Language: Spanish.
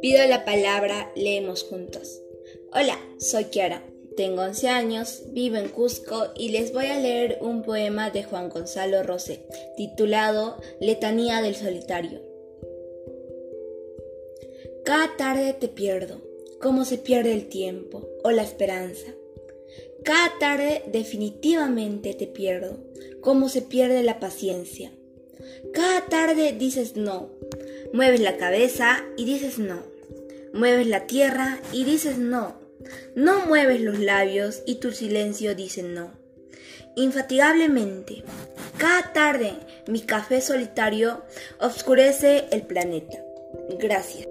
Pido la palabra, leemos juntos. Hola, soy Kiara, tengo 11 años, vivo en Cusco y les voy a leer un poema de Juan Gonzalo Rosé, titulado Letanía del Solitario. Cada tarde te pierdo, como se pierde el tiempo o la esperanza. Cada tarde definitivamente te pierdo, como se pierde la paciencia. Cada tarde dices no, mueves la cabeza y dices no, mueves la tierra y dices no, no mueves los labios y tu silencio dice no. Infatigablemente, cada tarde mi café solitario oscurece el planeta. Gracias.